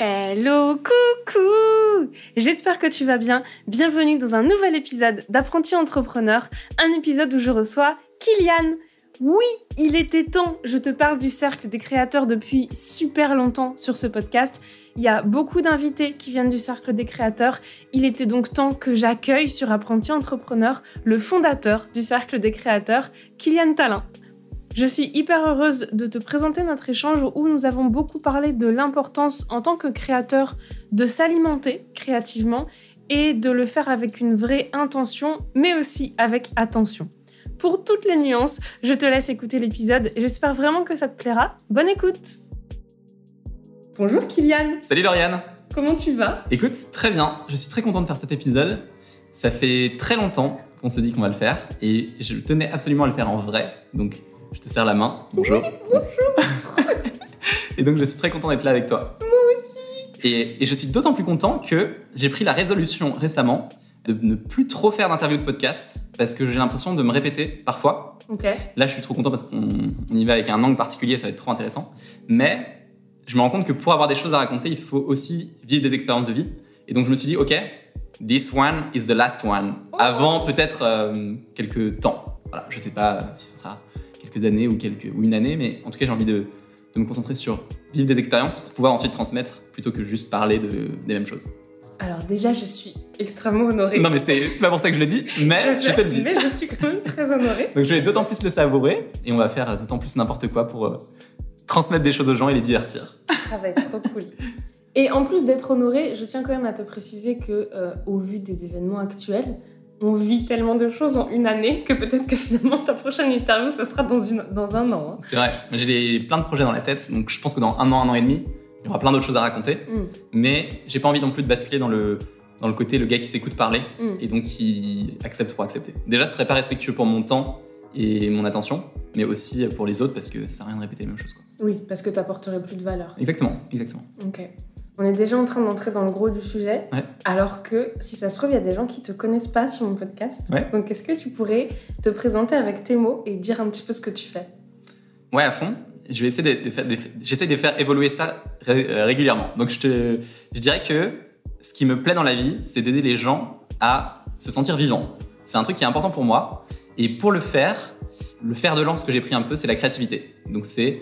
Hello, coucou J'espère que tu vas bien. Bienvenue dans un nouvel épisode d'Apprenti Entrepreneur, un épisode où je reçois Kylian. Oui, il était temps, je te parle du cercle des créateurs depuis super longtemps sur ce podcast. Il y a beaucoup d'invités qui viennent du cercle des créateurs. Il était donc temps que j'accueille sur Apprenti Entrepreneur le fondateur du cercle des créateurs, Kylian Talin. Je suis hyper heureuse de te présenter notre échange où nous avons beaucoup parlé de l'importance en tant que créateur de s'alimenter créativement et de le faire avec une vraie intention, mais aussi avec attention. Pour toutes les nuances, je te laisse écouter l'épisode. J'espère vraiment que ça te plaira. Bonne écoute Bonjour Kylian Salut Lauriane Comment tu vas? Écoute, très bien. Je suis très content de faire cet épisode. Ça fait très longtemps qu'on se dit qu'on va le faire et je tenais absolument à le faire en vrai. Donc je te serre la main. Bonjour. bonjour. et donc, je suis très content d'être là avec toi. Moi aussi. Et, et je suis d'autant plus content que j'ai pris la résolution récemment de ne plus trop faire d'interviews de podcast parce que j'ai l'impression de me répéter parfois. Ok. Là, je suis trop content parce qu'on y va avec un angle particulier, ça va être trop intéressant. Mais je me rends compte que pour avoir des choses à raconter, il faut aussi vivre des expériences de vie. Et donc, je me suis dit, OK, this one is the last one. Oh. Avant peut-être euh, quelques temps. Voilà, je sais pas si ce sera quelques années ou, quelques, ou une année, mais en tout cas, j'ai envie de, de, me concentrer sur vivre des expériences pour pouvoir ensuite transmettre plutôt que juste parler de, des mêmes choses. Alors déjà, je suis extrêmement honorée. Non, mais c'est pas pour ça que je le dis, mais je, je te le dis. Mais je suis quand même très honorée. Donc je vais d'autant plus le savourer et on va faire d'autant plus n'importe quoi pour euh, transmettre des choses aux gens et les divertir. Ça va être trop cool. Et en plus d'être honorée, je tiens quand même à te préciser que, euh, au vu des événements actuels, on vit tellement de choses en une année que peut-être que finalement ta prochaine interview, ce sera dans, une, dans un an. Hein. C'est vrai, j'ai plein de projets dans la tête, donc je pense que dans un an, un an et demi, il y aura plein d'autres choses à raconter. Mm. Mais j'ai pas envie non plus de basculer dans le, dans le côté le gars qui s'écoute parler Mm. et donc qui accepte pour accepter. Déjà, ce serait pas respectueux pour mon temps et mon attention, mais aussi pour les autres parce que ça sert à rien de répéter les mêmes choses. Quoi. Oui, parce que tu apporterais plus de valeur. Exactement, exactement. Ok. On est déjà en train d'entrer dans le gros du sujet, Ouais. alors que si ça se trouve, il y a des gens qui te connaissent pas sur mon podcast. Ouais. Donc est-ce que tu pourrais te présenter avec tes mots et dire un petit peu ce que tu fais? Ouais, à fond. Je vais essayer de, de faire, j'essaie de faire évoluer ça ré- euh, régulièrement. Donc je, te, je dirais que ce qui me plaît dans la vie, c'est d'aider les gens à se sentir vivants. C'est un truc qui est important pour moi. Et pour le faire, le fer de lance que j'ai pris un peu, c'est la créativité. Donc c'est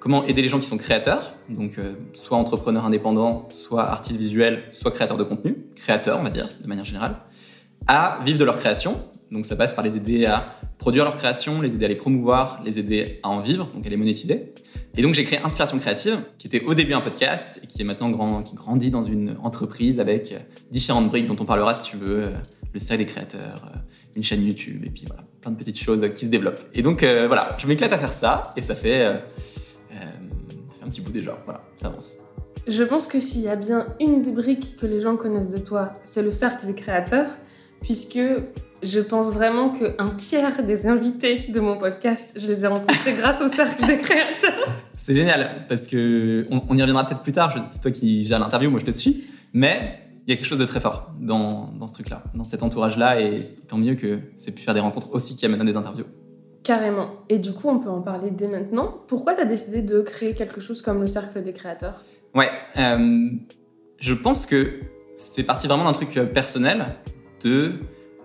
comment aider les gens qui sont créateurs, donc euh, soit entrepreneurs indépendants, soit artistes visuels, soit créateurs de contenu, créateurs on va dire de manière générale, à vivre de leur création. Donc ça passe par les aider à produire leur création, les aider à les promouvoir, les aider à en vivre, donc à les monétiser. Et donc j'ai créé Inspiration Créative, qui était au début un podcast et qui est maintenant grand, qui grandit dans une entreprise avec euh, différentes briques dont on parlera si tu veux, euh, le cercle des créateurs, une chaîne YouTube et puis voilà, plein de petites choses qui se développent. Et donc voilà, je m'éclate à faire ça et ça fait, petit bout déjà, voilà, ça avance. Je pense que s'il y a bien une des briques que les gens connaissent de toi, c'est le cercle des créateurs, puisque je pense vraiment qu'un tiers des invités de mon podcast, je les ai rencontrés grâce au cercle des créateurs. C'est génial parce que on, on y reviendra peut-être plus tard. C'est toi qui gères l'interview, moi je te suis. Mais il y a quelque chose de très fort dans, dans ce truc-là, dans cet entourage-là, et tant mieux que c'est pu faire des rencontres aussi qui amènent à des interviews. Carrément. Et du coup, on peut en parler dès maintenant. Pourquoi tu as décidé de créer quelque chose comme le cercle des créateurs? Ouais, euh, je pense que c'est parti vraiment d'un truc euh, personnel de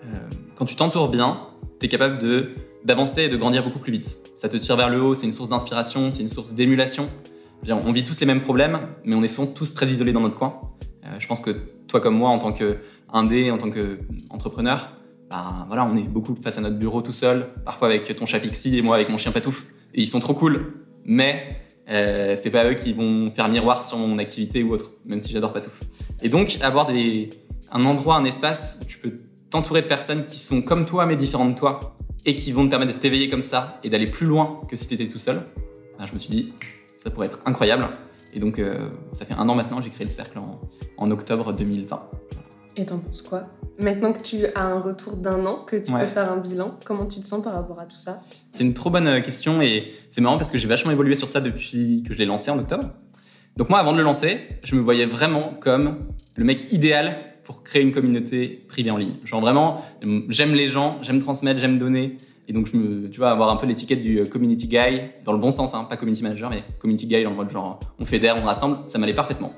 euh, quand tu t'entoures bien, tu es capable de d'avancer et de grandir beaucoup plus vite. Ça te tire vers le haut, c'est une source d'inspiration, c'est une source d'émulation. On vit tous les mêmes problèmes, mais on est souvent tous très isolés dans notre coin. Je pense que toi comme moi, en tant qu'indé, en tant qu'entrepreneur, voilà, on est beaucoup face à notre bureau tout seul, parfois avec ton chat Pixie et moi avec mon chien Patouf. Ils sont trop cool, mais euh, c'est pas eux qui vont faire miroir sur mon activité ou autre, même si j'adore Patouf. Et donc, avoir des, un endroit, un espace où tu peux t'entourer de personnes qui sont comme toi mais différentes de toi et qui vont te permettre de t'éveiller comme ça et d'aller plus loin que si tu étais tout seul, ben, je me suis dit, ça pourrait être incroyable. Et donc, euh, ça fait un an maintenant, j'ai créé le cercle en octobre 2020. Et t'en penses quoi Maintenant que tu as un retour d'un an, que tu Ouais. peux faire un bilan, comment tu te sens par rapport à tout ça C'est une trop bonne euh, question et c'est marrant parce que j'ai vachement évolué sur ça depuis que je l'ai lancé en octobre. Donc moi, avant de le lancer, je me voyais vraiment comme le mec idéal pour créer une communauté privée en ligne. Genre vraiment, j'aime les gens, j'aime transmettre, j'aime donner. Et donc, je me, tu vois, avoir un peu l'étiquette du euh, community guy, dans le bon sens, hein, pas community manager, mais community guy dans le mode genre, on fédère, on rassemble, ça m'allait parfaitement.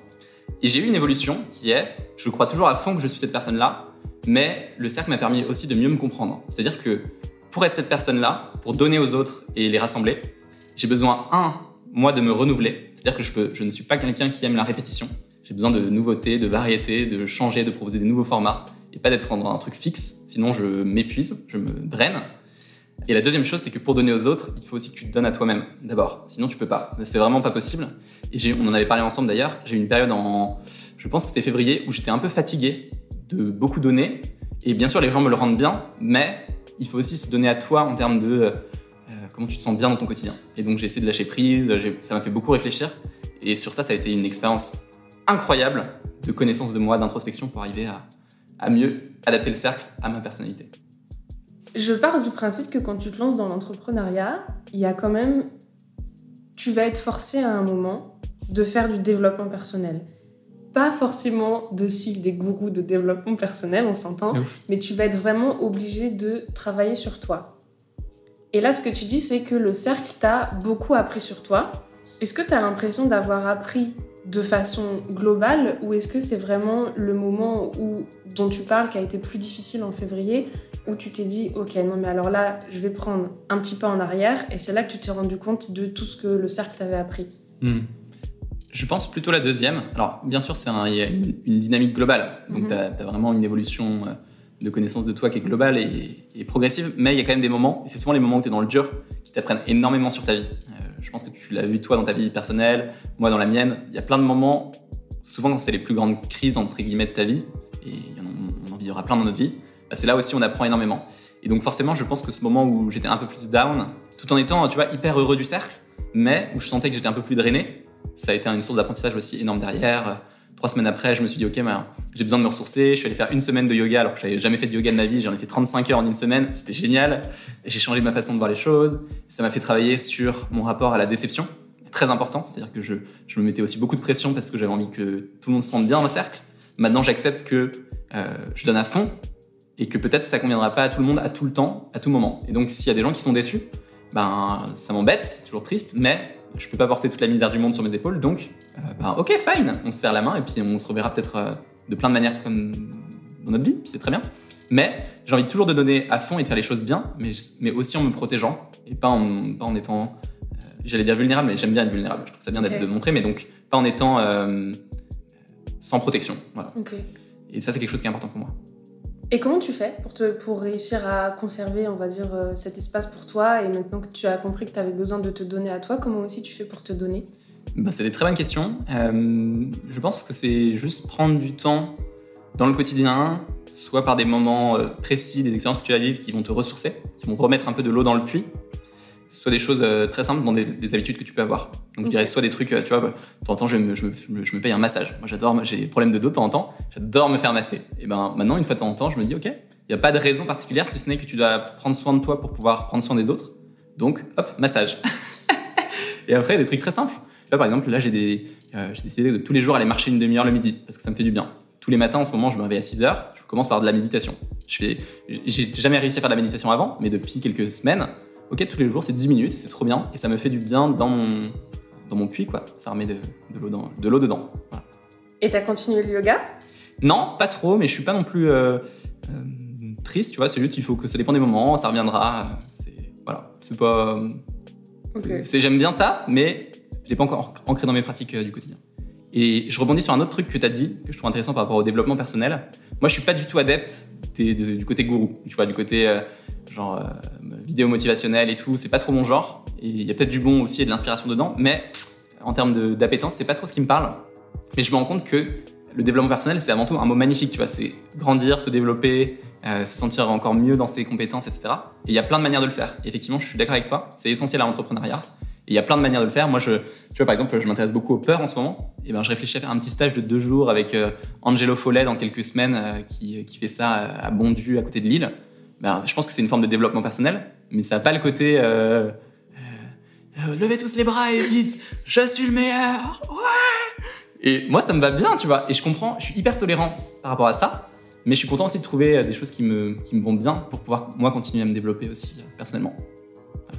Et j'ai eu une évolution qui est, je crois toujours à fond que je suis cette personne-là, mais le cercle m'a permis aussi de mieux me comprendre. C'est-à-dire que pour être cette personne-là, pour donner aux autres et les rassembler, j'ai besoin, un, moi, de me renouveler. C'est-à-dire que je, peux, je ne suis pas quelqu'un qui aime la répétition. J'ai besoin de nouveautés, de variété, de changer, de proposer des nouveaux formats et pas d'être dans un truc fixe. Sinon, je m'épuise, je me draine. Et la deuxième chose, c'est que pour donner aux autres, il faut aussi que tu te donnes à toi-même d'abord. Sinon, tu peux pas. C'est vraiment pas possible. Et on en avait parlé ensemble d'ailleurs. J'ai eu une période en, je pense que c'était février, où j'étais un peu fatigué de beaucoup donner. Et bien sûr, les gens me le rendent bien, mais il faut aussi se donner à toi en termes de euh, comment tu te sens bien dans ton quotidien. Et donc, j'ai essayé de lâcher prise. Ça m'a fait beaucoup réfléchir. Et sur ça, ça a été une expérience incroyable de connaissance de moi, d'introspection pour arriver à mieux adapter le cercle à ma personnalité. Je pars du principe que quand tu te lances dans l'entrepreneuriat, il y a quand même. Tu vas être forcé à un moment de faire du développement personnel. Pas forcément de suivre des gourous de développement personnel, on s'entend, mais tu vas être vraiment obligé de travailler sur toi. Et là, ce que tu dis, c'est que le cercle t'a beaucoup appris sur toi. Est-ce que tu as l'impression d'avoir appris de façon globale ou est-ce que c'est vraiment le moment où, dont tu parles qui a été plus difficile en février où tu t'es dit ok non mais alors là je vais prendre un petit pas en arrière et c'est là que tu t'es rendu compte de tout ce que le cercle t'avait appris Hmm. Je pense plutôt la deuxième. Alors, bien sûr, c'est un- y a une, une dynamique globale. Donc, Mhm. tu as, vraiment une évolution euh, de connaissance de toi qui est globale et, et progressive. Mais il y a quand même des moments, et c'est souvent les moments où tu es dans le dur, qui t'apprennent énormément sur ta vie. Euh, je pense que tu l'as vu toi dans ta vie personnelle, moi dans la mienne. Il y a plein de moments, souvent quand c'est les plus grandes crises, entre guillemets, de ta vie, et en on en vivra plein dans notre vie, c'est là aussi on apprend énormément. Et donc, forcément, je pense que ce moment où j'étais un peu plus down, tout en étant, tu vois, hyper heureux du cercle, mais où je sentais que j'étais un peu plus drainé, ça a été une source d'apprentissage aussi énorme derrière. Trois semaines après, je me suis dit, ok, bah, j'ai besoin de me ressourcer. Je suis allé faire une semaine de yoga alors que j'avais jamais fait de yoga de ma vie. J'en ai fait 35 heures en une semaine. C'était génial. J'ai changé ma façon de voir les choses. Ça m'a fait travailler sur mon rapport à la déception. Très important. C'est-à-dire que je, je me mettais aussi beaucoup de pression parce que j'avais envie que tout le monde se sente bien dans le cercle. Maintenant, j'accepte que euh, je donne à fond et que peut-être ça conviendra pas à tout le monde à tout le temps, à tout moment. Et donc, s'il y a des gens qui sont déçus, ben, ça m'embête, c'est toujours triste, mais je peux pas porter toute la misère du monde sur mes épaules, donc, euh, ben, ok, fine, on se serre la main et puis on se reverra peut-être euh, de plein de manières comme dans notre vie, puis c'est très bien. Mais j'ai envie toujours de donner à fond et de faire les choses bien, mais, mais aussi en me protégeant et pas en, pas en étant, euh, j'allais dire vulnérable, mais j'aime bien être vulnérable. Je trouve ça bien d'être Ok. de montrer, mais donc pas en étant sans protection. Voilà. Et ça, c'est quelque chose qui est important pour moi. Et comment tu fais pour, te, pour réussir à conserver, on va dire, euh, cet espace pour toi et maintenant que tu as compris que tu avais besoin de te donner à toi, comment aussi tu fais pour te donner? Bah, c'est des très bonnes questions. Euh, je pense que c'est juste prendre du temps dans le quotidien, soit par des moments euh, précis, des expériences que tu vas vivre qui vont te ressourcer, qui vont remettre un peu de l'eau dans le puits, soit des choses euh, très simples dans des, des habitudes que tu peux avoir. Donc je dirais soit des trucs, euh, tu vois, bah, de temps en temps je me, je me- je me paye un massage. Moi j'adore, j'ai des problèmes de dos de temps en temps, j'adore me faire masser. Et ben maintenant, une fois de temps en temps, je me dis, ok, il n'y a pas de raison particulière si ce n'est que tu dois prendre soin de toi pour pouvoir prendre soin des autres. Donc hop, massage. Et après, des trucs très simples. Tu vois, par exemple, là, j'ai des, euh, j'ai décidé de tous les jours aller marcher une demi-heure le midi parce que ça me fait du bien. Tous les matins, en ce moment, je me réveille à 6 heures. Je commence par de la méditation. Je fais, j'ai jamais réussi à faire de la méditation avant, mais depuis quelques semaines, ok, tous les jours, c'est 10 minutes, c'est trop bien, et ça me fait du bien dans mon, dans mon puits, quoi. Ça remet de, de l'eau dans- de l'eau dedans. Voilà. Et tu as continué le yoga? Non, pas trop, mais je suis pas non plus euh, euh, triste, tu vois. C'est juste, il faut que ça dépend des moments, ça reviendra. C'est, voilà, c'est pas. Ok. C'est- J'aime bien ça, mais je l'ai pas encore ancré dans mes pratiques euh, du quotidien. Et je rebondis sur un autre truc que tu as dit, que je trouve intéressant par rapport au développement personnel. Moi, je suis pas du tout adepte des- du côté gourou, tu vois, du côté euh, genre euh, vidéo motivationnelle et tout. C'est pas trop mon genre. Et il y a peut-être du bon aussi et de l'inspiration dedans, mais en termes d'appétence, c'est pas trop ce qui me parle. Mais je me rends compte que le développement personnel, c'est avant tout un mot magnifique, tu vois. C'est grandir, se développer, euh, se sentir encore mieux dans ses compétences, etc. Et il y a plein de manières de le faire. Et effectivement, je suis d'accord avec toi, c'est essentiel à l'entrepreneuriat. il y a plein de manières de le faire. Moi, je, tu vois, par exemple, je m'intéresse beaucoup aux peurs en ce moment. Et ben, je réfléchis à faire un petit stage de deux jours avec euh, Angelo Follet dans quelques semaines, qui, qui, fait ça à Bondu, à côté de Lille. Ben, je pense que c'est une forme de développement personnel, mais ça n'a pas le côté euh, levez tous les bras et dites je suis le meilleur. Ouais. Et moi, ça me va bien, tu vois. Et je comprends, je suis hyper tolérant par rapport à ça. Mais je suis content aussi de trouver des choses qui me, qui me vont bien pour pouvoir, moi, continuer à me développer aussi personnellement.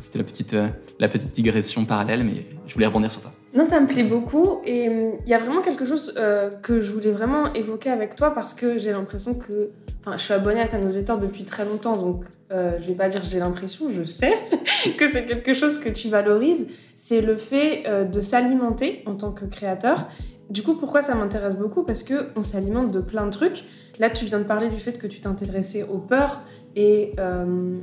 C'était la petite, euh, la petite digression parallèle, mais je voulais rebondir sur ça. Non, ça me plaît beaucoup. Et il y a vraiment quelque chose euh, que je voulais vraiment évoquer avec toi parce que j'ai l'impression que. Je suis abonnée à ta newsletter depuis très longtemps, donc euh, je vais pas dire j'ai l'impression, je sais que c'est quelque chose que tu valorises. C'est le fait de s'alimenter en tant que créateur. Du coup, pourquoi ça m'intéresse beaucoup? Parce qu'on s'alimente de plein de trucs. Là, tu viens de parler du fait que tu t'intéressais aux peurs et euh,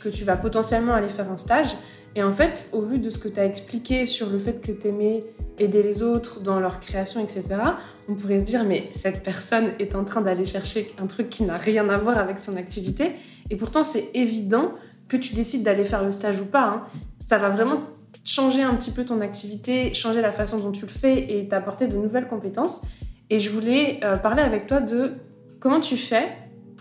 que tu vas potentiellement aller faire un stage. Et en fait, au vu de ce que tu as expliqué sur le fait que tu aimais aider les autres dans leur création, etc., on pourrait se dire, mais cette personne est en train d'aller chercher un truc qui n'a rien à voir avec son activité. Et pourtant, c'est évident que tu décides d'aller faire le stage ou pas. Hein. Ça va vraiment changer un petit peu ton activité, changer la façon dont tu le fais et t'apporter de nouvelles compétences. Et je voulais euh, parler avec toi de comment tu fais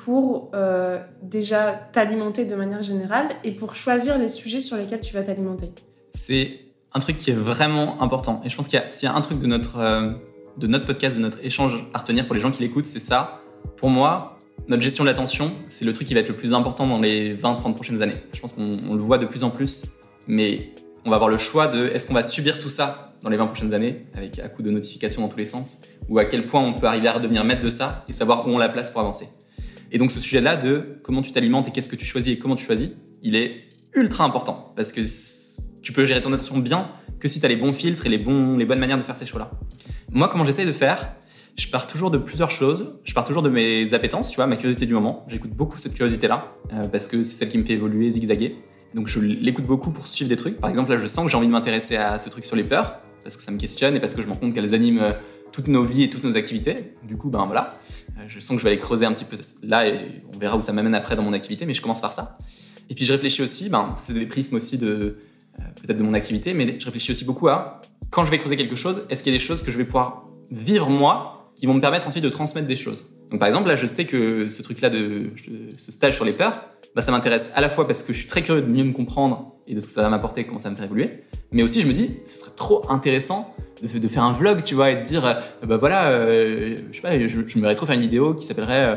pour euh, déjà t'alimenter de manière générale et pour choisir les sujets sur lesquels tu vas t'alimenter C'est un truc qui est vraiment important. Et je pense qu'il y, a un truc de notre, euh, de notre podcast, de notre échange à retenir pour les gens qui l'écoutent, c'est ça. Pour moi, notre gestion de l'attention, c'est le truc qui va être le plus important dans les 20-30 prochaines années. Je pense qu'on le voit de plus en plus, mais on va avoir le choix de est-ce qu'on va subir tout ça dans les 20 prochaines années, avec à coup de notifications dans tous les sens, ou à quel point on peut arriver à devenir maître de ça et savoir où on la place pour avancer. Et donc ce sujet-là de comment tu t'alimentes et qu'est-ce que tu choisis et comment tu choisis, il est ultra important parce que tu peux gérer ton attention bien que si tu as les bons filtres et les, bons, les bonnes manières de faire ces choix-là. Moi, comment j'essaye de faire Je pars toujours de plusieurs choses. Je pars toujours de mes appétences, tu vois, ma curiosité du moment. J'écoute beaucoup cette curiosité-là euh, parce que c'est celle qui me fait évoluer, zigzaguer. Donc je l'écoute beaucoup pour suivre des trucs. Par exemple, là, je sens que j'ai envie de m'intéresser à ce truc sur les peurs parce que ça me questionne et parce que je me rends compte qu'elles animent euh, toutes nos vies et toutes nos activités. Du coup, ben voilà, je sens que je vais aller creuser un petit peu là et on verra où ça m'amène après dans mon activité, mais je commence par ça. Et puis je réfléchis aussi, ben, c'est des prismes aussi de euh, peut-être de mon activité, mais je réfléchis aussi beaucoup à quand je vais creuser quelque chose, est-ce qu'il y a des choses que je vais pouvoir vivre moi qui vont me permettre ensuite de transmettre des choses? Donc par exemple, là, je sais que ce truc-là de ce stage sur les peurs, bah, ça m'intéresse à la fois parce que je suis très curieux de mieux me comprendre et de ce que ça va m'apporter, comment ça va me faire évoluer, mais aussi je me dis, ce serait trop intéressant de, faire un vlog, tu vois, et de dire, euh, bah voilà, euh, je sais pas, je, me trop faire une vidéo qui s'appellerait euh,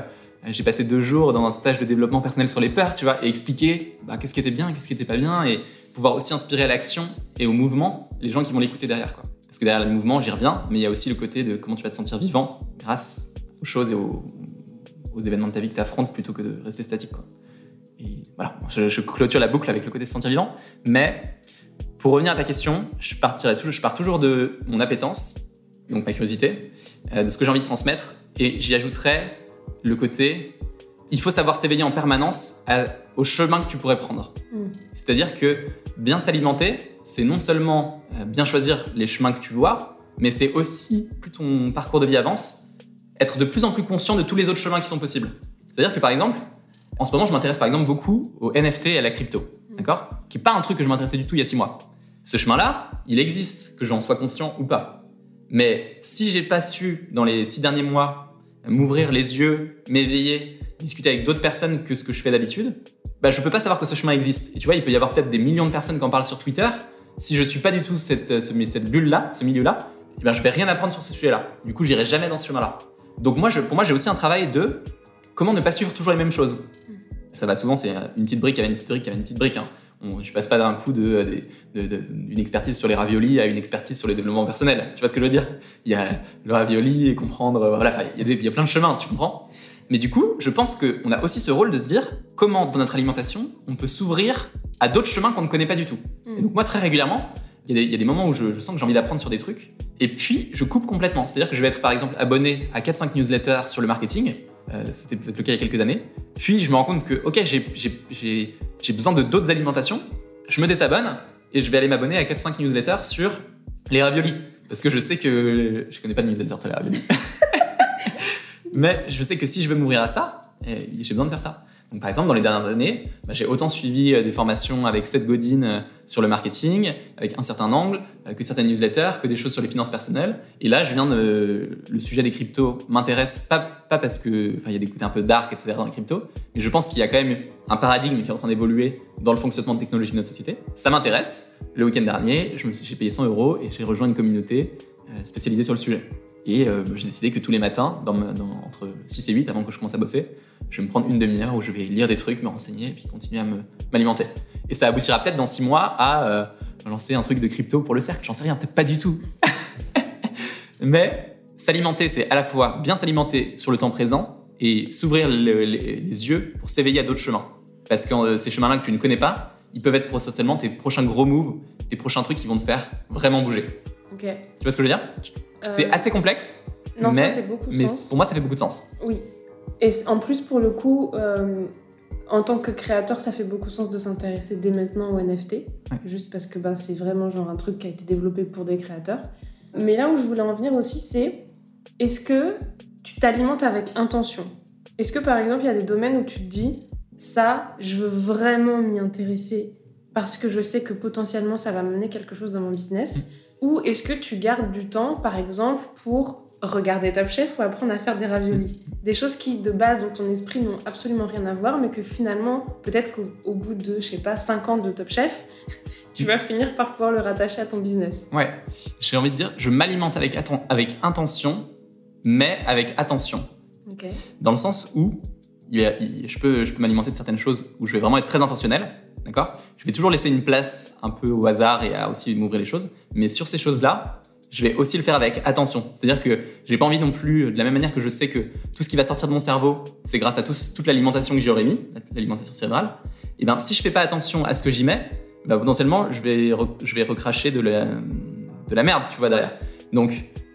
J'ai passé deux jours dans un stage de développement personnel sur les peurs, tu vois, et expliquer bah, qu'est-ce qui était bien, qu'est-ce qui était pas bien, et pouvoir aussi inspirer à l'action et au mouvement les gens qui vont l'écouter derrière, quoi. Parce que derrière le mouvement, j'y reviens, mais il y a aussi le côté de comment tu vas te sentir vivant grâce aux choses et aux, événements de ta vie que tu affrontes plutôt que de rester statique, quoi. Et voilà, je, je, clôture la boucle avec le côté se sentir vivant, mais pour revenir à ta question, je, partirai toujours, je pars toujours de mon appétence, donc ma curiosité, euh, de ce que j'ai envie de transmettre, et j'y ajouterai le côté il faut savoir s'éveiller en permanence au chemin que tu pourrais prendre. Mm. C'est-à-dire que bien s'alimenter, c'est non seulement euh, bien choisir les chemins que tu vois, mais c'est aussi, plus ton parcours de vie avance, être de plus en plus conscient de tous les autres chemins qui sont possibles. C'est-à-dire que par exemple, en ce moment, je m'intéresse par exemple beaucoup aux NFT et à la crypto, mm. d'accord? Qui n'est pas un truc que je m'intéressais du tout il y a six mois. Ce chemin-là, il existe, que j'en sois conscient ou pas. Mais si j'ai pas su, dans les six derniers mois, m'ouvrir les yeux, m'éveiller, discuter avec d'autres personnes que ce que je fais d'habitude, bah, je peux pas savoir que ce chemin existe. Et tu vois, il peut y avoir peut-être des millions de personnes qui en parlent sur Twitter. Si je suis pas du tout cette, cette bulle-là, ce milieu-là, eh ben, je vais rien apprendre sur ce sujet-là. Du coup, j'irai jamais dans ce chemin-là. Donc moi, je, pour moi, j'ai aussi un travail de comment ne pas suivre toujours les mêmes choses. Ça va souvent, c'est une petite brique avec une petite brique avec une petite brique. Hein on, je passe pas d'un coup d'une de, expertise sur les raviolis à une expertise sur les développements personnels. Tu vois ce que je veux dire? Il y a le ravioli et comprendre, voilà, il y, a il y a plein de chemins, tu comprends? Mais du coup, je pense qu'on a aussi ce rôle de se dire comment dans notre alimentation on peut s'ouvrir à d'autres chemins qu'on ne connaît pas du tout. Mm. Et donc moi très régulièrement, il y, a des moments où je, sens que j'ai envie d'apprendre sur des trucs, et puis je coupe complètement. C'est-à-dire que je vais être par exemple abonné à 4-5 newsletters sur le marketing, euh, c'était peut-être le cas il y a quelques années, puis je me rends compte que ok j'ai j'ai besoin de d'autres alimentations, je me désabonne et je vais aller m'abonner à 4-5 newsletters sur les raviolis. Parce que je sais que. Je connais pas de newsletter sur les raviolis. Mais je sais que si je veux m'ouvrir à ça, eh, j'ai besoin de faire ça. Donc, par exemple, dans les dernières années, bah, j'ai autant suivi euh, des formations avec Seth Godin euh, sur le marketing, avec un certain angle, euh, que certaines newsletters, que des choses sur les finances personnelles. Et là, je viens de. Le sujet des cryptos m'intéresse pas, parce que. Enfin, il y a des côtés un peu dark, etc. dans les cryptos, mais je pense qu'il y a quand même un paradigme qui est en train d'évoluer dans le fonctionnement de technologie de notre société. Ça m'intéresse. Le week-end dernier, je me j'ai payé 100 euros et j'ai rejoint une communauté spécialisée sur le sujet. Et euh, j'ai décidé que tous les matins, entre 6 et 8, avant que je commence à bosser, je vais me prendre une demi-heure où je vais lire des trucs, me renseigner et puis continuer à me- m'alimenter. Et ça aboutira peut-être dans 6 mois à euh, lancer un truc de crypto pour le cercle. J'en sais rien, peut-être pas du tout. Mais s'alimenter, c'est à la fois bien s'alimenter sur le temps présent et s'ouvrir le- les, les yeux pour s'éveiller à d'autres chemins. Parce que euh, ces chemins-là que tu ne connais pas, ils peuvent être potentiellement tes prochains gros moves, tes prochains trucs qui vont te faire vraiment bouger. Ok. Tu vois ce que je veux dire? C'est Euh, assez complexe, Non, mais, ça fait beaucoup de mais sens. pour moi, ça fait beaucoup de sens. Oui. Et en plus, pour le coup, euh, en tant que créateur, ça fait beaucoup de sens de s'intéresser dès maintenant aux NFT. Ouais. Juste parce que bah, c'est vraiment genre un truc qui a été développé pour des créateurs. Mais là où je voulais en venir aussi, c'est est-ce que tu t'alimentes avec intention? Est-ce que par exemple, il y a des domaines où tu te dis ça, je veux vraiment m'y intéresser parce que je sais que potentiellement ça va mener quelque chose dans mon business? Ou est-ce que tu gardes du temps, par exemple, pour regarder Top Chef ou apprendre à faire des raviolis. Des choses qui, de base, dans ton esprit, n'ont absolument rien à voir, mais que finalement, peut-être qu'au au bout de, je sais pas, 5 ans de Top Chef, tu vas finir par pouvoir le rattacher à ton business. Ouais, j'ai envie de dire, je m'alimente avec, avec intention, mais avec attention. Dans le sens où il y a- il- je peux, je peux m'alimenter de certaines choses où je vais vraiment être très intentionnel, d'accord? Je vais toujours laisser une place un peu au hasard et à aussi m'ouvrir les choses, mais sur ces choses-là, je vais aussi le faire avec attention. C'est-à-dire que j'ai pas envie non plus, de la même manière que je sais que tout ce qui va sortir de mon cerveau, c'est grâce à toute l'alimentation que j'y aurais mis, l'alimentation cérébrale, et ben si je fais pas attention à ce que j'y mets, ben, potentiellement je vais, je vais recracher de la, de la merde, tu vois, derrière. Donc,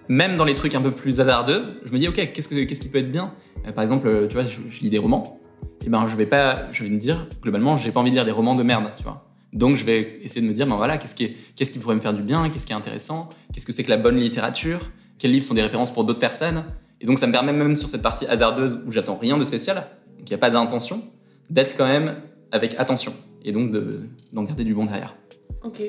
même dans les trucs un peu plus hasardeux, je me dis, ok, qu'est-ce, que, qu'est-ce qui peut être bien? Euh, Par exemple, euh, tu vois, je, lis des romans, et ben je vais pas, je vais me dire, globalement, j'ai pas envie de lire des romans de merde, tu vois. Donc, je vais essayer de me dire, ben voilà, qu'est-ce qui, qu'est-ce qui pourrait me faire du bien, qu'est-ce qui est intéressant, qu'est-ce que c'est que la bonne littérature, quels livres sont des références pour d'autres personnes. Et donc, ça me permet même sur cette partie hasardeuse où j'attends rien de spécial, donc il n'y a pas d'intention, d'être quand même avec attention, et donc de, d'en garder du bon derrière. Ok.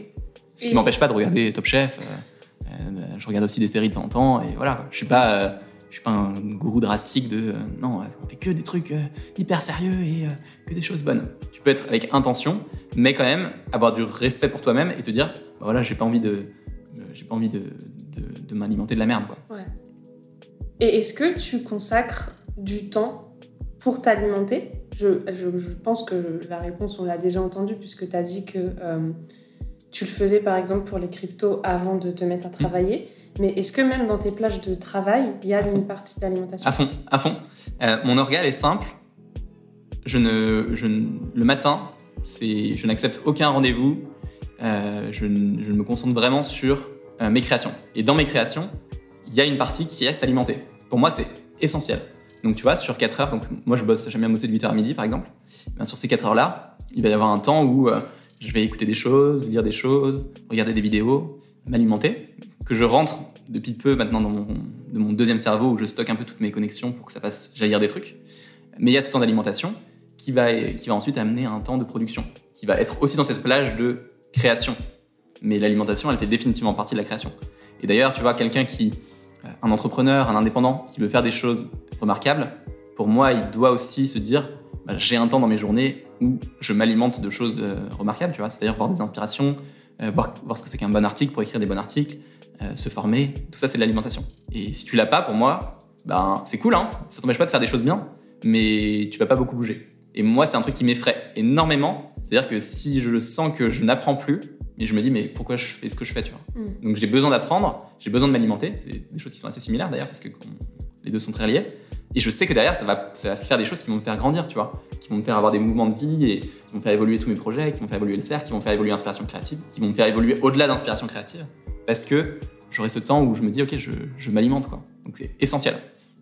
Ce qui Et- m'empêche pas de regarder Top Chef. euh, euh, je regarde aussi des séries de temps en temps et voilà. Je suis pas, euh, je suis pas un gourou drastique de euh, non, on fait que des trucs euh, hyper sérieux et euh, que des choses bonnes. Peux être avec intention, mais quand même avoir du respect pour toi-même et te dire bah voilà, j'ai pas envie de, j'ai pas envie de, de, de m'alimenter de la merde quoi. Ouais. Et est-ce que tu consacres du temps pour t'alimenter? Je, je- je pense que la réponse, on l'a déjà entendue, puisque tu as dit que euh, tu le faisais par exemple pour les cryptos avant de te mettre à travailler. Mais est-ce que même dans tes plages de travail, il y a une partie d'alimentation? À fond, à fond. Euh, mon organe est simple. Le matin, je n'accepte aucun rendez-vous. Euh, je, me concentre vraiment sur euh, mes créations. Et dans mes créations, il y a une partie qui est s'alimenter. Pour moi, c'est essentiel. Donc, tu vois, sur 4 heures, donc moi je bosse, j'aime bien bosser de 8h à midi par exemple. Ben, sur ces 4 heures-là, il va y avoir un temps où euh, je vais écouter des choses, lire des choses, regarder des vidéos, m'alimenter, que je rentre depuis peu maintenant dans mon, mon deuxième cerveau où je stocke un peu toutes mes connexions pour que ça fasse jaillir des trucs. Mais il y a ce temps d'alimentation qui va, ensuite amener un temps de production, qui va être aussi dans cette plage de création. Mais l'alimentation, elle fait définitivement partie de la création. Et d'ailleurs, tu vois, quelqu'un qui, euh, un entrepreneur, un indépendant, qui veut faire des choses remarquables, pour moi, il doit aussi se dire, bah, j'ai un temps dans mes journées où je m'alimente de choses euh, remarquables, tu vois, c'est-à-dire voir des inspirations, euh, voir, voir ce que c'est qu'un bon article pour écrire des bons articles, se former, tout ça c'est de l'alimentation. Et si tu l'as pas, pour moi, ben c'est cool, hein, ça t'empêche pas de faire des choses bien, mais tu vas pas beaucoup bouger. Et moi, c'est un truc qui m'effraie énormément. C'est-à-dire que si je sens que je n'apprends plus, et je me dis, mais pourquoi je fais ce que je fais, tu vois Mm. Donc j'ai besoin d'apprendre, j'ai besoin de m'alimenter. C'est des choses qui sont assez similaires d'ailleurs, parce que les deux sont très liés. Et je sais que derrière, ça va, ça va faire des choses qui vont me faire grandir, tu vois, qui vont me faire avoir des mouvements de vie et qui vont faire évoluer tous mes projets, qui vont faire évoluer le cercle, qui vont faire évoluer l'inspiration créative, qui vont me faire évoluer au-delà d'inspiration créative, parce que j'aurai ce temps où je me dis, ok, je, je m'alimente, quoi. Donc c'est essentiel.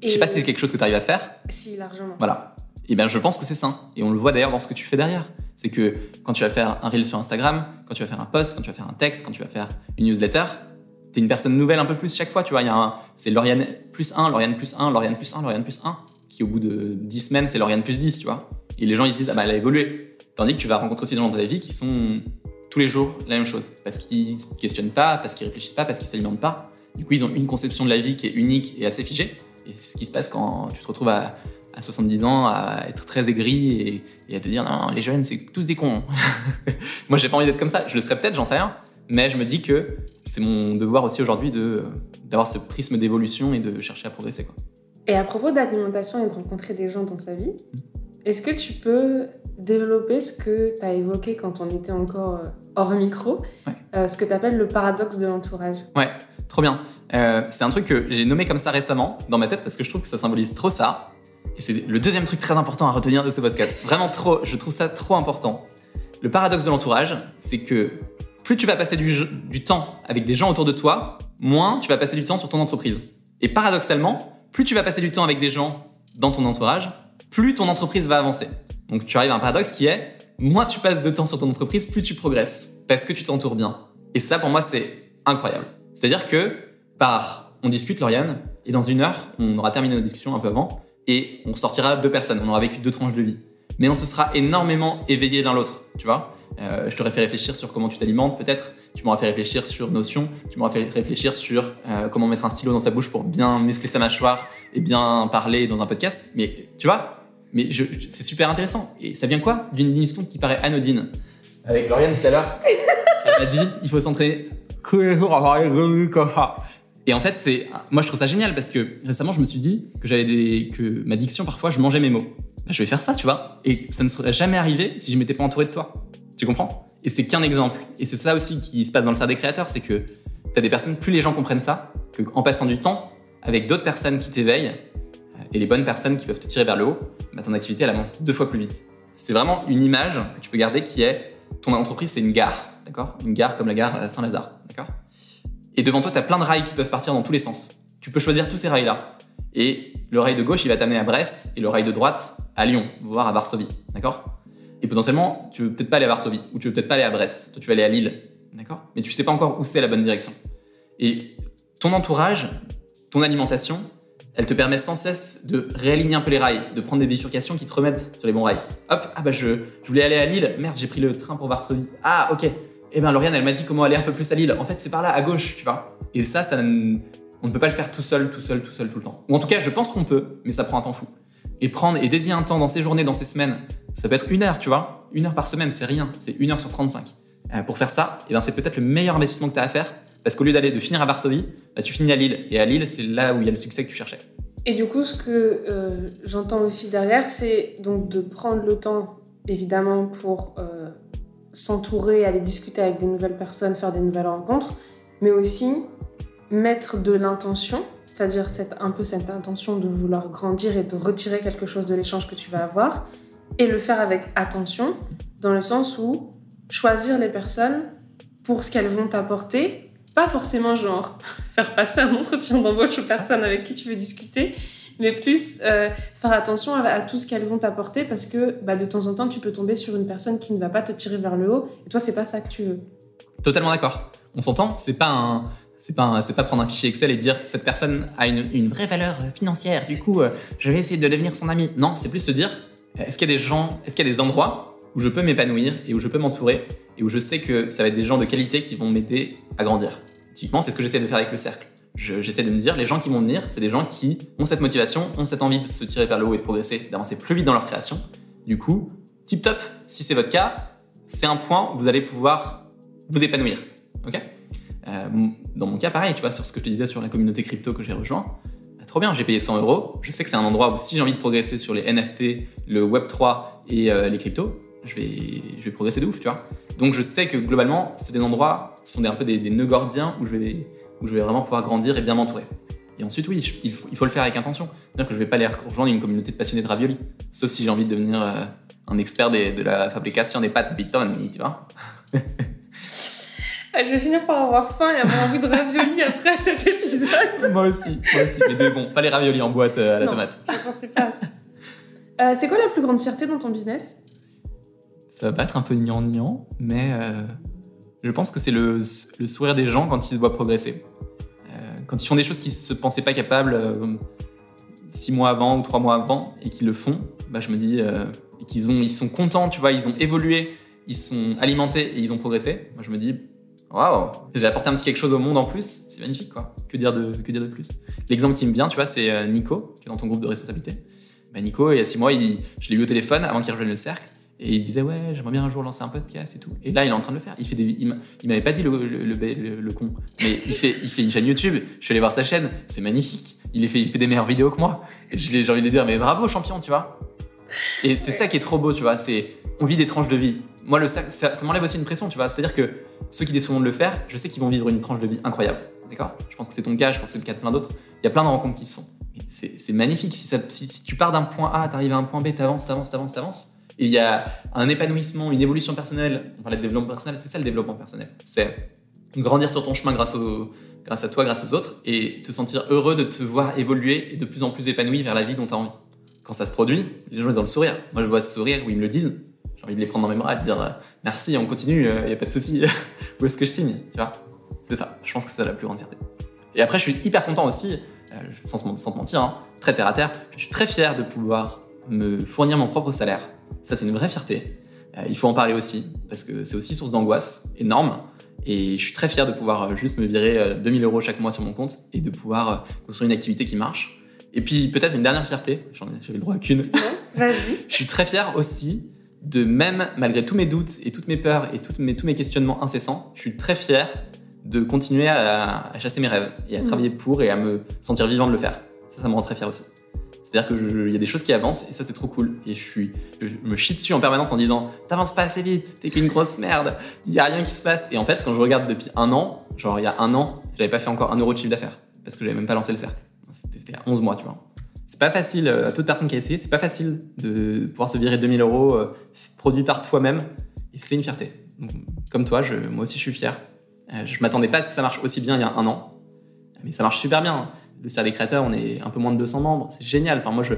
Je sais Et- pas si c'est quelque chose que tu arrives à faire, Si, largement. voilà. Et bien, je pense que c'est sain. Et on le voit d'ailleurs dans ce que tu fais derrière. C'est que quand tu vas faire un reel sur Instagram, quand tu vas faire un post, quand tu vas faire un texte, quand tu vas faire une newsletter, t'es une personne nouvelle un peu plus chaque fois. Tu vois, il y a un, c'est Lauriane plus 1, Lauriane plus 1, Lauriane plus 1, Lauriane plus 1, qui au bout de 10 semaines, c'est Lauriane plus 10, tu vois. Et les gens ils disent ah bah elle a évolué. Tandis que tu vas rencontrer aussi des gens dans ta vie qui sont tous les jours la même chose, parce qu'ils se questionnent pas, parce qu'ils réfléchissent pas, parce qu'ils s'alimentent pas. Du coup ils ont une conception de la vie qui est unique et assez figée. Et c'est ce qui se passe quand tu te retrouves à, à 70 ans à être très aigri et, et à te dire non les jeunes c'est tous des cons. Moi j'ai pas envie d'être comme ça. Je le serais peut-être, j'en sais rien. Mais je me dis que c'est mon devoir aussi aujourd'hui de d'avoir ce prisme d'évolution et de chercher à progresser. Quoi. Et à propos d'alimentation et de rencontrer des gens dans sa vie, est-ce que tu peux développer ce que tu as évoqué quand on était encore euh, hors micro, Ouais. euh, ce que tu appelles le paradoxe de l'entourage? Ouais, trop bien. Euh, c'est un truc que j'ai nommé comme ça récemment dans ma tête parce que je trouve que ça symbolise trop ça. Et c'est le deuxième truc très important à retenir de ce podcast. Vraiment trop, je trouve ça trop important. Le paradoxe de l'entourage, c'est que plus tu vas passer du, temps avec des gens autour de toi, moins tu vas passer du temps sur ton entreprise. Et paradoxalement, plus tu vas passer du temps avec des gens dans ton entourage, plus ton entreprise va avancer. Donc tu arrives à un paradoxe qui est, moins tu passes de temps sur ton entreprise, plus tu progresses, parce que tu t'entoures bien. Et ça, pour moi, c'est incroyable. C'est-à-dire que, par, on discute, Lauriane, et dans une heure, on aura terminé notre discussion un peu avant, et on sortira deux personnes, on aura vécu deux tranches de vie. Mais on se sera énormément éveillé l'un l'autre, tu vois. Euh, je t'aurais fait réfléchir sur comment tu t'alimentes, peut-être. Tu m'auras fait réfléchir sur notions. Tu m'auras fait réfléchir sur euh, comment mettre un stylo dans sa bouche pour bien muscler sa mâchoire et bien parler dans un podcast. Mais tu vois, mais je, je- c'est super intéressant. Et ça vient quoi D'une discussion qui paraît anodine? Avec Lauriane tout à l'heure, elle a dit il faut s'entraîner. Et en fait, c'est, moi je trouve ça génial parce que récemment je me suis dit que j'avais des, que ma diction parfois je mangeais mes mots. Bah, je vais faire ça, tu vois. Et ça ne serait jamais arrivé si je m'étais pas entouré de toi. Tu comprends? Et c'est qu'un exemple. Et c'est ça aussi qui se passe dans le cercle des créateurs, c'est que t'as des personnes, plus les gens comprennent ça, que en passant du temps avec d'autres personnes qui t'éveillent euh, et les bonnes personnes qui peuvent te tirer vers le haut, bah, ton activité elle avance deux fois plus vite. C'est vraiment une image que tu peux garder qui est ton entreprise c'est une gare, d'accord? Une gare comme la gare euh, Saint-Lazare, Et devant toi, tu as plein de rails qui peuvent partir dans tous les sens. Tu peux choisir tous ces rails-là. Et le rail de gauche, il va t'amener à Brest et le rail de droite à Lyon, voire à Varsovie, d'accord? Et potentiellement, tu veux peut-être pas aller à Varsovie ou tu veux peut-être pas aller à Brest. Toi, tu vas aller à Lille, d'accord? Mais tu sais pas encore où c'est la bonne direction. Et ton entourage, ton alimentation, elle te permet sans cesse de réaligner un peu les rails, de prendre des bifurcations qui te remettent sur les bons rails. Hop, ah bah je, je voulais aller à Lille, merde, j'ai pris le train pour Varsovie. Ah, ok. Eh ben Lauriane, elle m'a dit comment aller un peu plus à Lille. En fait, c'est par là, à gauche, tu vois. Et ça, ça on ne peut pas le faire tout seul, tout seul, tout seul, tout le temps. Ou en tout cas, je pense qu'on peut, mais ça prend un temps fou. Et prendre et dédier un temps dans ses journées, dans ses semaines, ça peut être une heure, tu vois. Une heure par semaine, c'est rien. C'est une heure sur 35. Euh, pour faire ça, eh ben, c'est peut-être le meilleur investissement que tu as à faire. Parce qu'au lieu d'aller de finir à Varsovie, bah, tu finis à Lille. Et à Lille, c'est là où il y a le succès que tu cherchais. Et du coup, ce que euh, j'entends aussi derrière, c'est donc de prendre le temps, évidemment, pour euh, s'entourer, aller discuter avec des nouvelles personnes, faire des nouvelles rencontres, mais aussi mettre de l'intention, c'est-à-dire un peu cette intention de vouloir grandir et de retirer quelque chose de l'échange que tu vas avoir, et le faire avec attention, dans le sens où choisir les personnes pour ce qu'elles vont t'apporter, pas forcément genre faire passer un entretien d'embauche aux personnes avec qui tu veux discuter, mais plus euh, faire attention à, tout ce qu'elles vont t'apporter parce que bah, de temps en temps, tu peux tomber sur une personne qui ne va pas te tirer vers le haut et toi, c'est pas ça que tu veux. Totalement d'accord. On s'entend, c'est pas. C'est pas, pas prendre un fichier Excel et dire cette personne a une, vraie valeur financière, du coup euh, je vais essayer de devenir son ami. Non, c'est plus se dire est-ce qu'il y a des gens, est-ce qu'il y a des endroits où je peux m'épanouir et où je peux m'entourer et où je sais que ça va être des gens de qualité qui vont m'aider à grandir? Typiquement, c'est ce que j'essaie de faire avec le cercle. Je- J'essaie de me dire les gens qui vont venir, c'est des gens qui ont cette motivation, ont cette envie de se tirer vers le haut et de progresser, d'avancer plus vite dans leur création. Du coup, tip top, si c'est votre cas, c'est un point où vous allez pouvoir vous épanouir. Ok? Euh, Dans mon cas, pareil, tu vois, sur ce que je te disais sur la communauté crypto que j'ai rejoint, bah, trop bien, j'ai payé 100 euros. Je sais que c'est un endroit où si j'ai envie de progresser sur les NFT, le Web3 et euh, les cryptos, je vais, je vais progresser de ouf, tu vois? Donc je sais que globalement, c'est des endroits qui sont des, un peu des, des nœuds gordiens où je, vais, où je vais vraiment pouvoir grandir et bien m'entourer. Et ensuite, oui, je- il, faut, il faut le faire avec intention. C'est-à-dire que je vais pas aller rejoindre une communauté de passionnés de ravioli. Sauf si j'ai envie de devenir euh, un expert des- de la fabrication des pâtes Bitoni, tu vois. Je vais finir par avoir faim et avoir envie de ravioli après cet épisode. moi aussi, moi aussi. Mais bons, pas les raviolis en boîte euh, à la Non. tomate. Je pensais pas à ça. Euh, c'est quoi la plus grande fierté dans ton business? Ça va être un peu gnangnan, mais euh, je pense que c'est le, le sourire des gens quand ils se voient progresser. Quand ils font des choses qu'ils se pensaient pas capables, euh, six mois avant ou trois mois avant et qui le font, bah, je me dis euh, qu'ils ont, ils sont contents, tu vois, ils ont évolué, ils sont alimentés et ils ont progressé. Moi, je me dis, waouh, j'ai apporté un petit quelque chose au monde en plus, c'est magnifique, quoi. Que dire de, que dire de plus? L'exemple qui me vient, tu vois, c'est euh, Nico, qui est dans ton groupe de responsabilité. Bah, Nico, il y a six mois, il, je l'ai eu au téléphone avant qu'il rejoigne le cercle. Et il disait, ouais, j'aimerais bien un jour lancer un podcast et tout. Et là, il est en train de le faire. Il, fait des, il m'avait pas dit le, con, mais il fait, il fait une chaîne YouTube. Je suis allé voir sa chaîne, c'est magnifique. Il, fait, il fait des meilleures vidéos que moi. J'ai envie de dire, mais bravo, champion, tu vois. Et c'est ça qui est trop beau, tu vois. C'est, on vit des tranches de vie. Moi, le ça, m'enlève aussi une pression, tu vois. C'est-à-dire que ceux qui décideront de le faire, je sais qu'ils vont vivre une tranche de vie incroyable. D'accord? Je pense que c'est ton cas, je pense que c'est le cas de plein d'autres. Il y a plein de rencontres qui se font. C'est magnifique. Si, si, tu pars d'un point A, tu arrives à un point B, tu avances, tu avances, il y a un épanouissement, une évolution personnelle. On parlait de développement personnel, c'est ça le développement personnel. C'est grandir sur ton chemin grâce à toi, grâce aux autres, et te sentir heureux de te voir évoluer et de plus en plus épanoui vers la vie dont tu as envie. Quand ça se produit, les gens ils ont le sourire. Moi je vois ce sourire où ils me le disent. J'ai envie de les prendre dans mes bras et de dire euh, merci, on continue, il euh, n'y a pas de souci. où est-ce que je signe Tu vois? C'est ça. Je pense que c'est la plus grande fierté. Et après, je suis hyper content aussi, euh, sans, sans te mentir, hein, très terre à terre, je suis très fier de pouvoir me fournir mon propre salaire ça, c'est une vraie fierté. Euh, il faut en parler aussi, parce que c'est aussi source d'angoisse énorme. Et je suis très fier de pouvoir euh, juste me virer 2000 euh, euros chaque mois sur mon compte et de pouvoir construire une activité qui marche. Et puis peut-être une dernière fierté, j'en ai, le droit à qu'une. Vas-y. je suis très fier aussi de même, malgré tous mes doutes et toutes mes peurs et toutes mes, tous mes questionnements incessants, je suis très fier de continuer à, chasser mes rêves et à mmh. travailler pour et à me sentir vivant de le faire. Ça, ça me rend très fier aussi. C'est-à-dire qu'il y a des choses qui avancent et ça c'est trop cool. Et je, me chie dessus en permanence en disant T'avances pas assez vite, t'es qu'une grosse merde, il y a rien qui se passe. Et en fait, quand je regarde depuis un an, genre il y a un an, j'avais pas fait encore un euro de chiffre d'affaires parce que j'avais même pas lancé le cercle. C'était il y a 11 mois, tu vois. C'est pas facile, à toute personne qui a essayé, c'est pas facile de pouvoir se virer 2000 euros euh, produit par toi-même et c'est une fierté. comme toi, moi aussi je suis fier. Euh, je m'attendais pas à ce que ça marche aussi bien il y a un an, mais ça marche super bien le cercle des créateurs, on est un peu moins de 200 membres. C'est génial. Enfin, moi, je,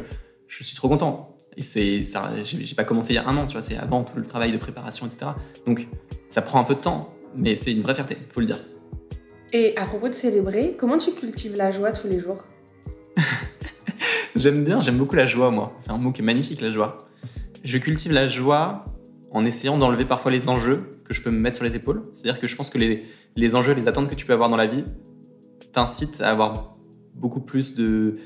je suis trop content. Et c'est ça, j'ai pas commencé il y a un an, tu vois, c'est avant tout le travail de préparation, etc. Donc, ça prend un peu de temps, mais c'est une vraie fierté, faut le dire. Et à propos de célébrer, comment tu cultives la joie tous les jours? J'aime bien, j'aime beaucoup la joie, moi. C'est un mot qui est magnifique, la joie. Je cultive la joie en essayant d'enlever parfois les enjeux que je peux me mettre sur les épaules. C'est-à-dire que je pense que les, les enjeux, les attentes que tu peux avoir dans la vie t'incitent à avoir beaucoup plus de.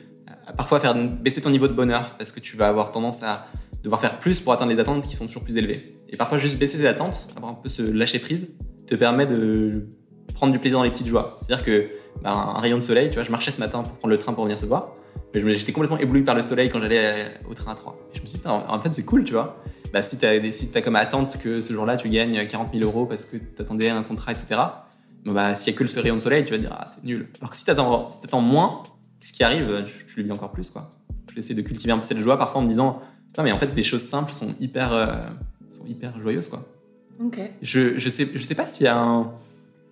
parfois faire baisser ton niveau de bonheur parce que tu vas avoir tendance à devoir faire plus pour atteindre les attentes qui sont toujours plus élevées. Et parfois, juste baisser ses attentes, avoir un peu se lâcher prise, te permet de prendre du plaisir dans les petites joies. C'est-à-dire que bah, un rayon de soleil, tu vois, je marchais ce matin pour prendre le train pour venir te voir, mais j'étais complètement ébloui par le soleil quand j'allais au train à 3. Et je me suis dit, en fait, c'est cool, tu vois. Bah, si tu as, si as comme attente que ce jour-là, tu gagnes 40 000 euros parce que tu attendais un contrat, etc., bah, s'il y a que le rayon de soleil, tu vas dire, ah, c'est nul. Alors que si tu attends, moins, ce qui arrive, tu, le vis encore plus, quoi. Je vais essayer de cultiver un peu cette joie parfois en me disant, putain, mais en fait, des choses simples sont hyper, euh, sont hyper joyeuses, quoi. Ok. Je, je sais, je sais pas s'il y a un.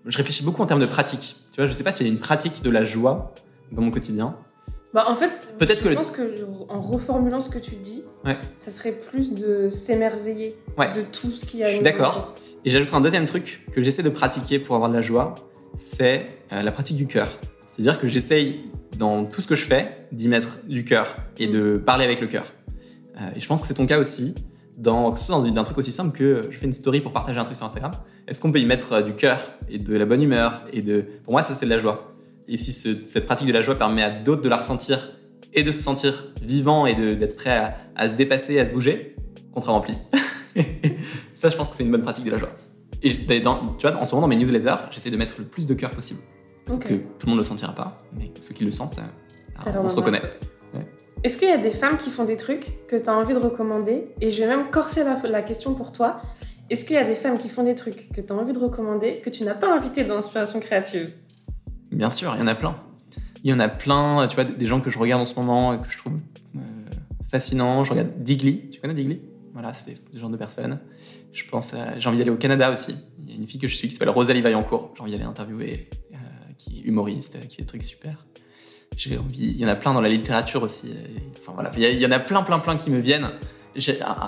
Je réfléchis beaucoup en termes de pratique. Tu vois, je sais pas s'il y a une pratique de la joie dans mon quotidien. Bah en fait, Peut-être je pense que en reformulant ce que tu dis, ouais. ça serait plus de s'émerveiller de tout ce qu'il y a. Je suis d'accord. Et j'ajoute un deuxième truc que j'essaie de pratiquer pour avoir de la joie, c'est euh, la pratique du cœur. C'est-à-dire que j'essaye dans tout ce que je fais d'y mettre du cœur et de parler avec le cœur. Euh, et je pense que c'est ton cas aussi. Dans, que ce soit dans un truc aussi simple que je fais une story pour partager un truc sur Instagram, est-ce qu'on peut y mettre euh, du cœur et de la bonne humeur et de, pour moi ça c'est de la joie. Et si cette pratique de la joie permet à d'autres de la ressentir et de se sentir vivant et d'être prêt à, à, se dépasser, à se bouger, contrat rempli. ça, je pense que c'est une bonne pratique de la joie. Et dans, tu vois, en ce moment, dans mes newsletters, j'essaie de mettre le plus de cœur possible. Que tout le monde ne le sentira pas, mais ceux qui le sentent, euh, on se reconnaît. Est-ce qu'il y a des femmes qui font des trucs que tu as envie de recommander? Et je vais même corser la, question pour toi. Est-ce qu'il y a des femmes qui font des trucs que tu as envie de recommander que tu n'as pas invité dans Inspiration Créative? Bien sûr, il y en a plein. Il y en a plein, tu vois, des gens que je regarde en ce moment et que je trouve euh, fascinants. Je regarde Digly. Tu connais Digly voilà, c'est des genre de personnes. Je pense j'ai envie d'aller au Canada aussi. Il y a une fille que je suis qui s'appelle Rosalie Vaillancourt. J'ai envie d'aller interviewer, euh, qui est humoriste, qui fait des trucs super. J'ai envie, il y en a plein dans la littérature aussi. Enfin voilà, il y, en a plein, plein, plein qui me viennent.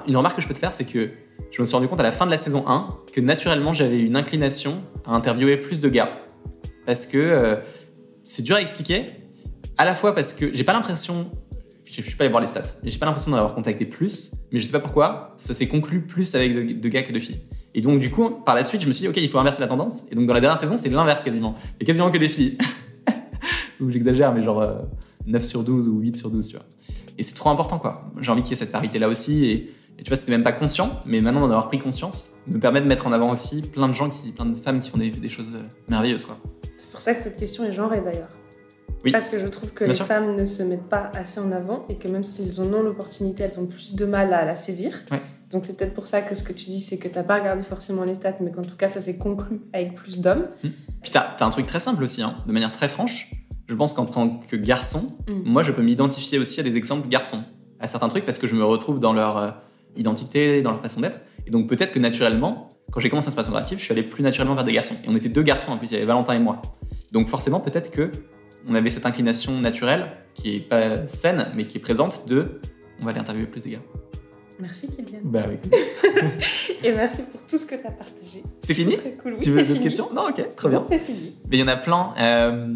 Une remarque que je peux te faire, c'est que je me suis rendu compte à la fin de la saison 1 que naturellement j'avais une inclination à interviewer plus de gars. Parce que euh, c'est dur à expliquer. À la fois parce que j'ai pas l'impression je suis pas allé voir les stats. Mais j'ai pas l'impression d'en avoir contacté plus. Mais je sais pas pourquoi. Ça s'est conclu plus avec de, gars que de filles. Et donc, du coup, par la suite, je me suis dit, OK, il faut inverser la tendance. Et donc, dans la dernière saison, c'est l'inverse quasiment. Il y a quasiment que des filles. Ou j'exagère, mais genre euh, 9 sur 12 ou 8 sur 12, tu vois. Et c'est trop important, quoi. J'ai envie qu'il y ait cette parité-là aussi. Et, tu vois, c'était même pas conscient, mais maintenant d'en avoir pris conscience me permet de mettre en avant aussi plein de gens, plein de femmes qui font des, des choses euh, merveilleuses, quoi. C'est pour ça que cette question est genrée d'ailleurs. Oui. Parce que je trouve que Bien les sûr. femmes ne se mettent pas assez en avant et que même s'ils en ont l'opportunité, elles ont plus de mal à la saisir. Ouais. Donc c'est peut-être pour ça que ce que tu dis, c'est que t'as pas regardé forcément les stats, mais qu'en tout cas ça s'est conclu avec plus d'hommes. Puis t'as as un truc très simple aussi, hein, de manière très franche. Je pense qu'en tant que garçon, Mm. moi je peux m'identifier aussi à des exemples garçons, à certains trucs parce que je me retrouve dans leur euh, identité, dans leur façon d'être. Et donc peut-être que naturellement, quand j'ai commencé Inspiration Créative, je suis allé plus naturellement vers des garçons. Et on était deux garçons en plus, il y avait Valentin et moi. Donc forcément, peut-être que on avait cette inclination naturelle qui est pas saine, mais qui est présente de on va aller interviewer plus des gars. Merci Kylian. Bah oui. Et merci pour tout ce que t'as partagé. C'est fini cool. Oui, Tu veux d'autres questions? Non, ok, très bien. C'est fini. Mais il y en a plein. euh,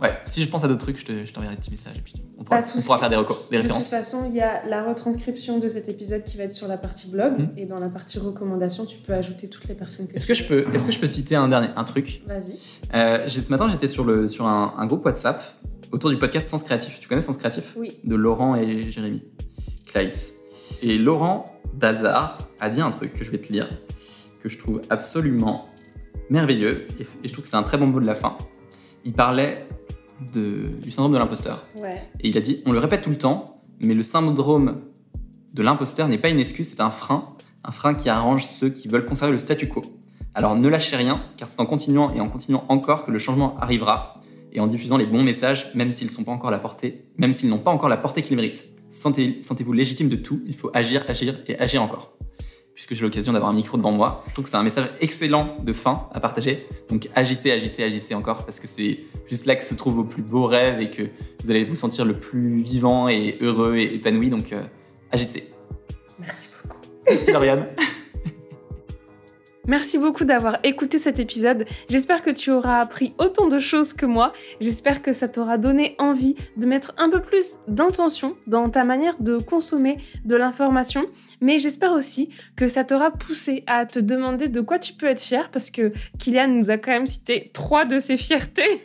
ouais, si je pense à d'autres trucs, je te- je t'enverrai des petits messages et puis on pourra, on faire des, reco- des De toute références. façon, il y a la retranscription de cet épisode qui va être sur la partie blog Mm. et dans la partie recommandations, tu peux ajouter toutes les personnes que Est-ce tu que je peux, est-ce que je peux citer un dernier, un truc? Vas-y. Euh, j'ai- Ce matin, j'étais sur le, sur un, un groupe WhatsApp autour du podcast Sens Créatif. Tu connais Sens Créatif? Oui. De Laurent et Jérémy Claïs. Et Laurent Dazar a dit un truc que je vais te lire, que je trouve absolument merveilleux et, et je trouve que c'est un très bon mot de la fin. Il parlait de, du syndrome de l'imposteur. Ouais. Et il a dit, on le répète tout le temps, mais le syndrome de l'imposteur n'est pas une excuse, c'est un frein, un frein qui arrange ceux qui veulent conserver le statu quo. Alors ne lâchez rien, car c'est en continuant et en continuant encore que le changement arrivera, et en diffusant les bons messages, même s'ils sont pas encore la portée, même s'ils n'ont pas encore la portée qu'ils méritent. Sentez, sentez-vous légitime de tout, il faut agir, agir et agir encore. Puisque j'ai l'occasion d'avoir un micro devant moi, je trouve que c'est un message excellent de fin à partager. Donc agissez, agissez, agissez encore, parce que c'est juste là que se trouvent vos plus beaux rêves et que vous allez vous sentir le plus vivant et heureux et épanoui. Donc euh, agissez. Merci beaucoup. Merci Lauriane. Merci beaucoup d'avoir écouté cet épisode. J'espère que tu auras appris autant de choses que moi. J'espère que ça t'aura donné envie de mettre un peu plus d'intention dans ta manière de consommer de l'information. Mais j'espère aussi que ça t'aura poussé à te demander de quoi tu peux être fier parce que Kylian nous a quand même cité trois de ses fiertés.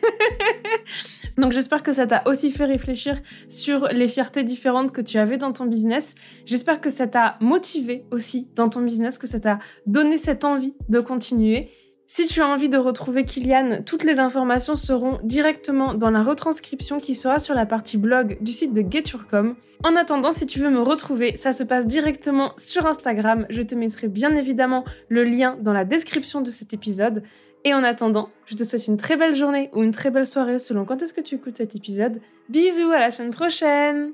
Donc j'espère que ça t'a aussi fait réfléchir sur les fiertés différentes que tu avais dans ton business. J'espère que ça t'a motivé aussi dans ton business, que ça t'a donné cette envie de continuer. Si tu as envie de retrouver Kylian, toutes les informations seront directement dans la retranscription qui sera sur la partie blog du site de Geturcom. En attendant, si tu veux me retrouver, ça se passe directement sur Instagram. Je te mettrai bien évidemment le lien dans la description de cet épisode. Et en attendant, je te souhaite une très belle journée ou une très belle soirée selon quand est-ce que tu écoutes cet épisode. Bisous, à la semaine prochaine